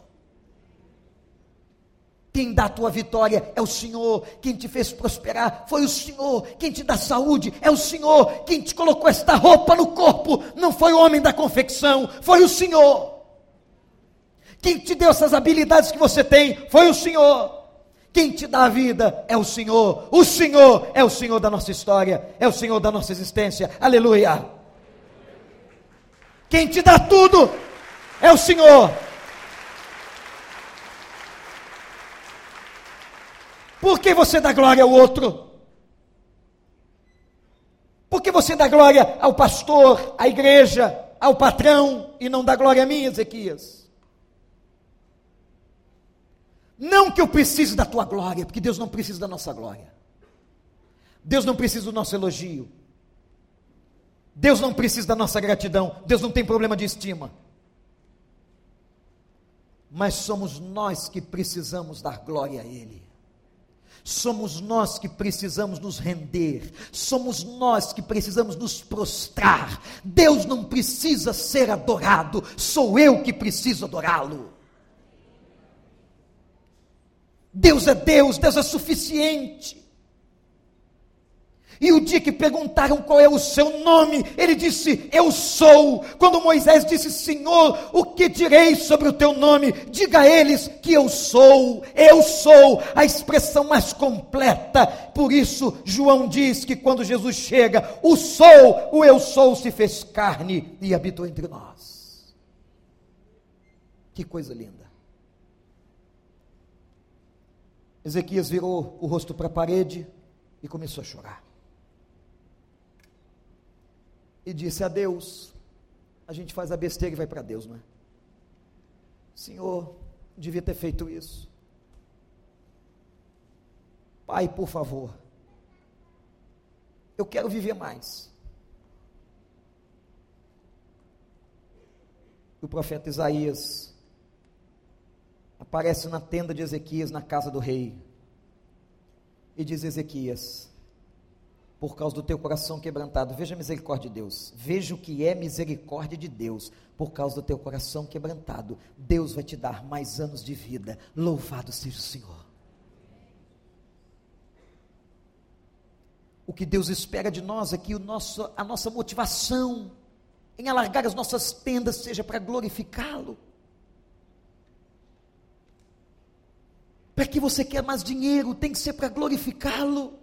Quem dá a tua vitória é o Senhor. Quem te fez prosperar foi o Senhor. Quem te dá saúde é o Senhor. Quem te colocou esta roupa no corpo não foi o homem da confecção, foi o Senhor. Quem te deu essas habilidades que você tem foi o Senhor. Quem te dá a vida é o Senhor. O Senhor é o Senhor da nossa história, é o Senhor da nossa existência. Aleluia. Quem te dá tudo é o Senhor. Por que você dá glória ao outro? Por que você dá glória ao pastor, à igreja, ao patrão e não dá glória a mim, Ezequias? Não que eu precise da tua glória, porque Deus não precisa da nossa glória. Deus não precisa do nosso elogio. Deus não precisa da nossa gratidão. Deus não tem problema de estima. Mas somos nós que precisamos dar glória a Ele. Somos nós que precisamos nos render, somos nós que precisamos nos prostrar. Deus não precisa ser adorado, sou eu que preciso adorá-lo. Deus é Deus, Deus é suficiente. E o dia que perguntaram qual é o seu nome, ele disse: Eu sou. Quando Moisés disse: Senhor, o que direi sobre o teu nome? Diga a eles que eu sou. Eu sou a expressão mais completa. Por isso, João diz que quando Jesus chega, o sou, o eu sou se fez carne e habitou entre nós. Que coisa linda. Ezequias virou o rosto para a parede e começou a chorar e disse a Deus: a gente faz a besteira e vai para Deus, não é? Senhor, devia ter feito isso. Pai, por favor, eu quero viver mais. O profeta Isaías aparece na tenda de Ezequias, na casa do rei, e diz: Ezequias, por causa do teu coração quebrantado. Veja a misericórdia de Deus. Veja o que é misericórdia de Deus. Por causa do teu coração quebrantado, Deus vai te dar mais anos de vida. Louvado seja o Senhor. O que Deus espera de nós é que o nosso, a nossa motivação em alargar as nossas tendas seja para glorificá-lo. Para que você quer mais dinheiro, tem que ser para glorificá-lo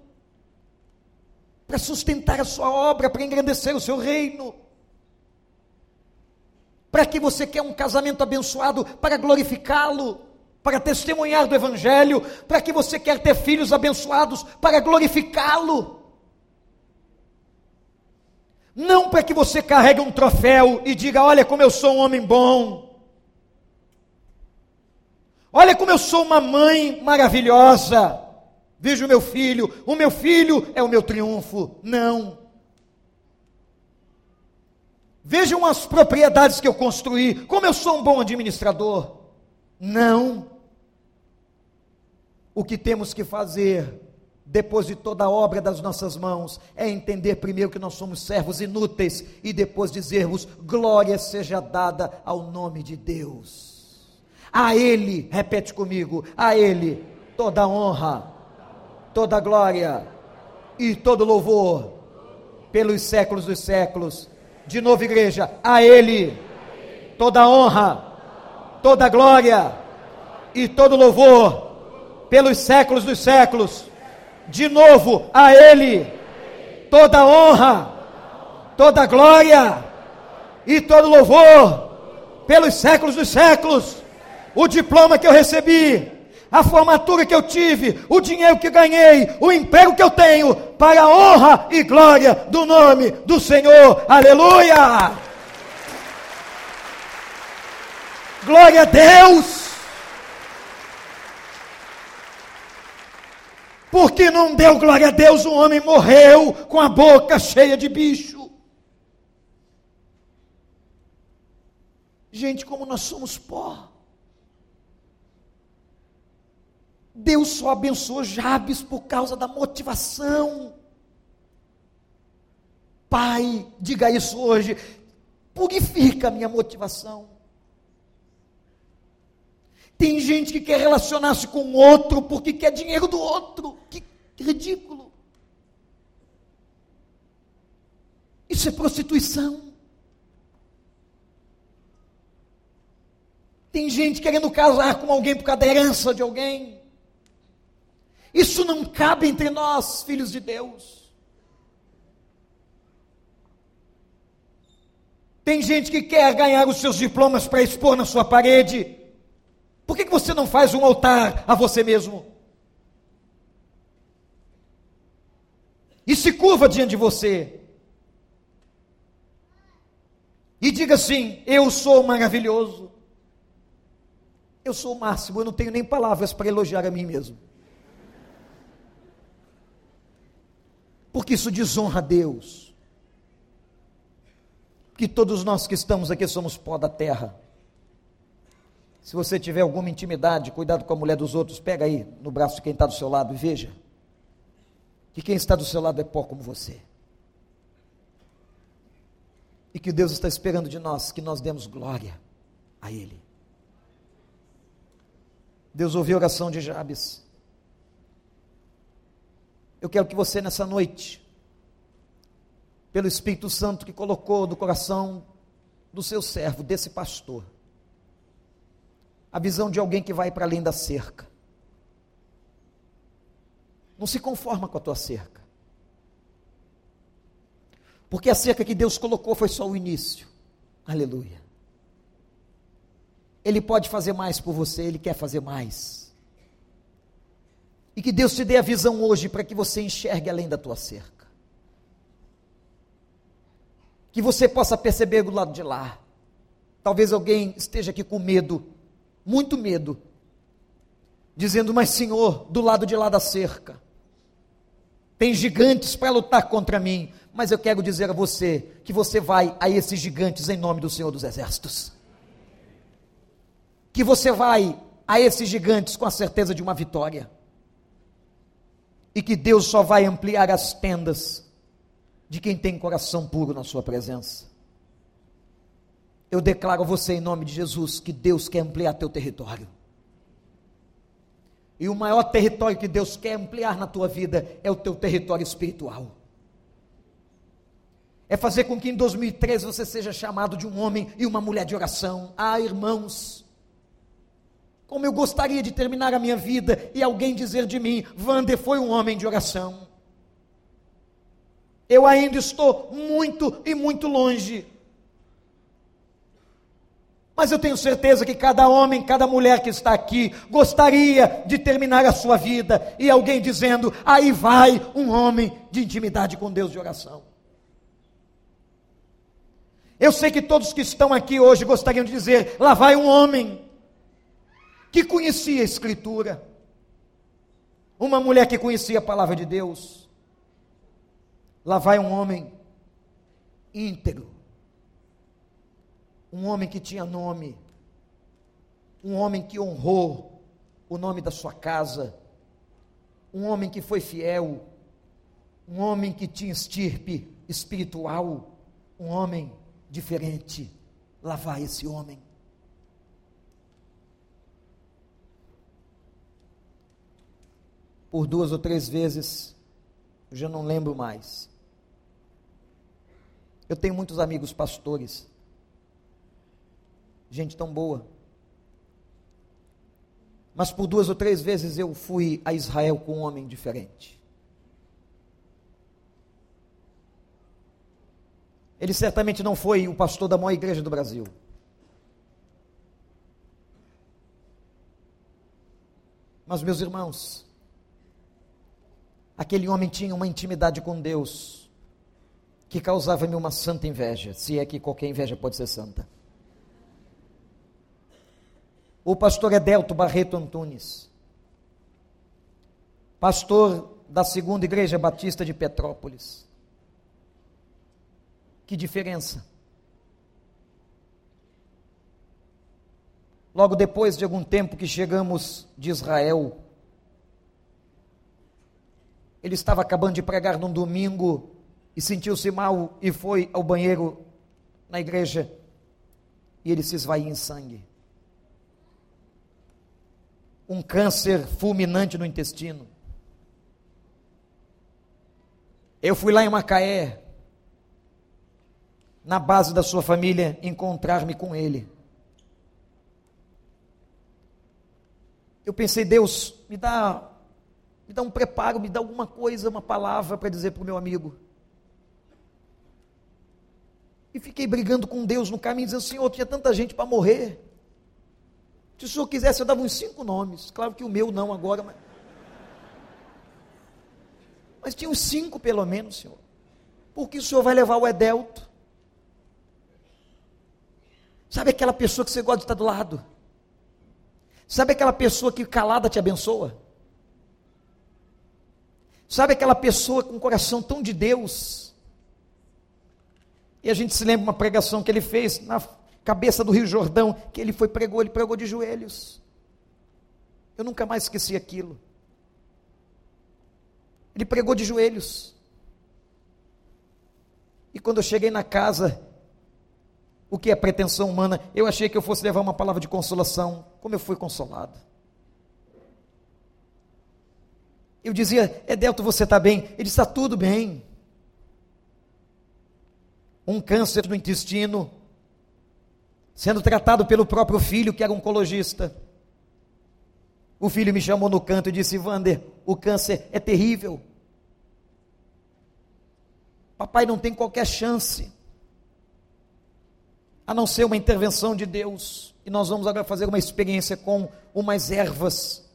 para sustentar a sua obra, para engrandecer o seu reino. Para que você quer um casamento abençoado para glorificá-lo, para testemunhar do evangelho, para que você quer ter filhos abençoados para glorificá-lo. Não para que você carregue um troféu e diga: Olha como eu sou um homem bom. Olha como eu sou uma mãe maravilhosa. Veja o meu filho, o meu filho é o meu triunfo. Não. Vejam as propriedades que eu construí, como eu sou um bom administrador. Não. O que temos que fazer, depois de toda a obra das nossas mãos, é entender primeiro que nós somos servos inúteis e depois dizermos: glória seja dada ao nome de Deus. A Ele, repete comigo, a Ele toda honra toda glória e todo louvor pelos séculos dos séculos. De novo, igreja, a Ele toda honra, toda glória e todo louvor pelos séculos dos séculos. De novo, a Ele toda honra, toda glória e todo louvor pelos séculos dos séculos. O diploma que eu recebi a formatura que eu tive, o dinheiro que ganhei, o emprego que eu tenho, para a honra e glória do nome do Senhor. Aleluia! Glória a Deus! Porque não deu glória a Deus, o homem morreu com a boca cheia de bicho. Gente, como nós somos pó. Deus só abençoou Jabes por causa da motivação. Pai, diga isso hoje. Purifica a minha motivação. Tem gente que quer relacionar-se com outro porque quer dinheiro do outro. Que ridículo. Isso é prostituição. Tem gente querendo casar com alguém por causa da herança de alguém. Isso não cabe entre nós, filhos de Deus. Tem gente que quer ganhar os seus diplomas para expor na sua parede. Por que, que você não faz um altar a você mesmo? E se curva diante de você. E diga assim: Eu sou maravilhoso. Eu sou o máximo, eu não tenho nem palavras para elogiar a mim mesmo. Porque isso desonra a Deus. Que todos nós que estamos aqui somos pó da terra. Se você tiver alguma intimidade, cuidado com a mulher dos outros, pega aí no braço quem está do seu lado e veja que quem está do seu lado é pó como você. E que Deus está esperando de nós que nós demos glória a Ele. Deus ouviu a oração de Jabes. Eu quero que você nessa noite, pelo Espírito Santo que colocou no coração do seu servo, desse pastor, a visão de alguém que vai para além da cerca. Não se conforma com a tua cerca. Porque a cerca que Deus colocou foi só o início. Aleluia. Ele pode fazer mais por você, ele quer fazer mais. E que Deus te dê a visão hoje para que você enxergue além da tua cerca. Que você possa perceber do lado de lá. Talvez alguém esteja aqui com medo, muito medo, dizendo: Mas Senhor, do lado de lá da cerca, tem gigantes para lutar contra mim. Mas eu quero dizer a você que você vai a esses gigantes em nome do Senhor dos Exércitos. Que você vai a esses gigantes com a certeza de uma vitória. E que Deus só vai ampliar as tendas de quem tem coração puro na sua presença. Eu declaro a você em nome de Jesus que Deus quer ampliar teu território. E o maior território que Deus quer ampliar na tua vida é o teu território espiritual. É fazer com que em 2013 você seja chamado de um homem e uma mulher de oração. Ah, irmãos, como eu gostaria de terminar a minha vida e alguém dizer de mim: Vander foi um homem de oração. Eu ainda estou muito e muito longe mas eu tenho certeza que cada homem, cada mulher que está aqui gostaria de terminar a sua vida e alguém dizendo: aí vai um homem de intimidade com Deus de oração. Eu sei que todos que estão aqui hoje gostariam de dizer: lá vai um homem que conhecia a Escritura, uma mulher que conhecia a palavra de Deus. Lá vai um homem íntegro, um homem que tinha nome, um homem que honrou o nome da sua casa, um homem que foi fiel, um homem que tinha estirpe espiritual, um homem diferente. Lá vai esse homem. Por duas ou três vezes, eu já não lembro mais. Eu tenho muitos amigos pastores gente tão boa. Mas por duas ou três vezes eu fui a Israel com um homem diferente. Ele certamente não foi o pastor da maior igreja do Brasil. Mas, meus irmãos, aquele homem tinha uma intimidade com Deus que causava-me uma santa inveja, se é que qualquer inveja pode ser santa o pastor Edelto Barreto Antunes, pastor da segunda igreja batista de Petrópolis. Que diferença. Logo depois de algum tempo que chegamos de Israel, ele estava acabando de pregar num domingo e sentiu-se mal e foi ao banheiro na igreja e ele se esvaiu em sangue um câncer fulminante no intestino. Eu fui lá em Macaé, na base da sua família, encontrar-me com ele. Eu pensei, Deus, me dá, me dá um preparo, me dá alguma coisa, uma palavra para dizer para o meu amigo. E fiquei brigando com Deus no caminho, dizendo, Senhor, tinha tanta gente para morrer. Se o senhor quisesse, eu dava uns cinco nomes. Claro que o meu não agora, mas. Mas tinha uns cinco pelo menos, senhor. Porque o senhor vai levar o Edelto. Sabe aquela pessoa que você gosta de estar do lado? Sabe aquela pessoa que calada te abençoa? Sabe aquela pessoa com um coração tão de Deus? E a gente se lembra uma pregação que ele fez na cabeça do Rio Jordão, que ele foi pregou, ele pregou de joelhos. Eu nunca mais esqueci aquilo. Ele pregou de joelhos. E quando eu cheguei na casa, o que é pretensão humana? Eu achei que eu fosse levar uma palavra de consolação. Como eu fui consolado. Eu dizia, Edelto, você está bem? Ele está tudo bem. Um câncer no intestino, sendo tratado pelo próprio filho, que era oncologista. O filho me chamou no canto e disse: Wander, o câncer é terrível. Papai não tem qualquer chance, a não ser uma intervenção de Deus. E nós vamos agora fazer uma experiência com umas ervas.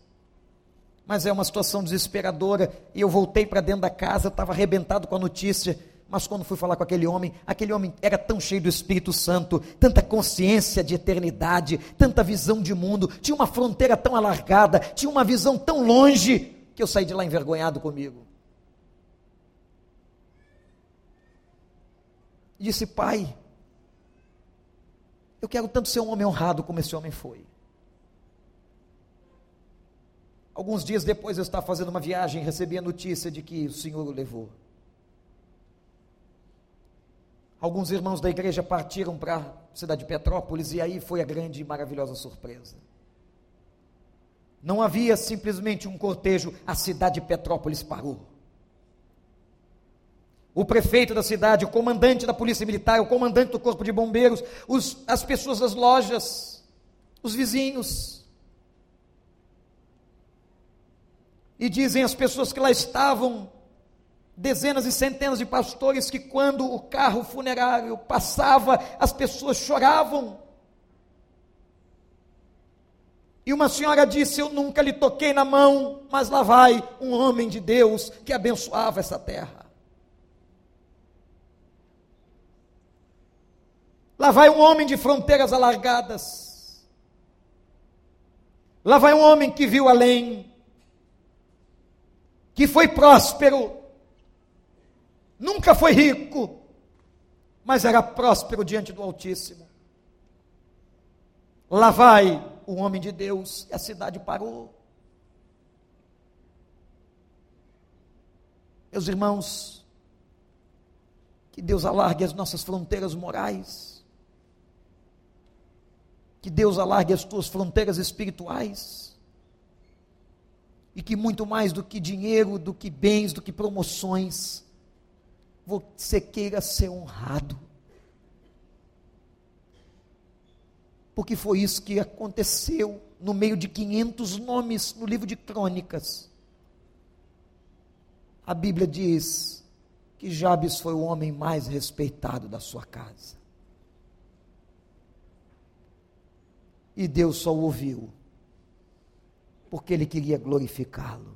Mas é uma situação desesperadora. E eu voltei para dentro da casa, estava arrebentado com a notícia. Mas quando fui falar com aquele homem, aquele homem era tão cheio do Espírito Santo, tanta consciência de eternidade, tanta visão de mundo, tinha uma fronteira tão alargada, tinha uma visão tão longe, que eu saí de lá envergonhado comigo. Disse: Pai, eu quero tanto ser um homem honrado como esse homem foi. Alguns dias depois eu estava fazendo uma viagem recebi a notícia de que o Senhor o levou. Alguns irmãos da igreja partiram para a cidade de Petrópolis e aí foi a grande e maravilhosa surpresa. Não havia simplesmente um cortejo, a cidade de Petrópolis parou. O prefeito da cidade, o comandante da polícia militar, o comandante do corpo de bombeiros, os, as pessoas das lojas, os vizinhos. E dizem as pessoas que lá estavam, dezenas e centenas de pastores que quando o carro funerário passava, as pessoas choravam. E uma senhora disse: Eu nunca lhe toquei na mão, mas lá vai um homem de Deus que abençoava essa terra. Lá vai um homem de fronteiras alargadas. Lá vai um homem que viu além, que foi próspero, nunca foi rico, mas era próspero diante do Altíssimo. Lá vai o homem de Deus e a cidade parou. Meus irmãos, que Deus alargue as nossas fronteiras morais, que Deus alargue as tuas fronteiras espirituais, e que muito mais do que dinheiro, do que bens, do que promoções, você queira ser honrado. Porque foi isso que aconteceu no meio de 500 nomes no livro de Crônicas. A Bíblia diz que Jabes foi o homem mais respeitado da sua casa. E Deus só o ouviu, porque ele queria glorificá-lo.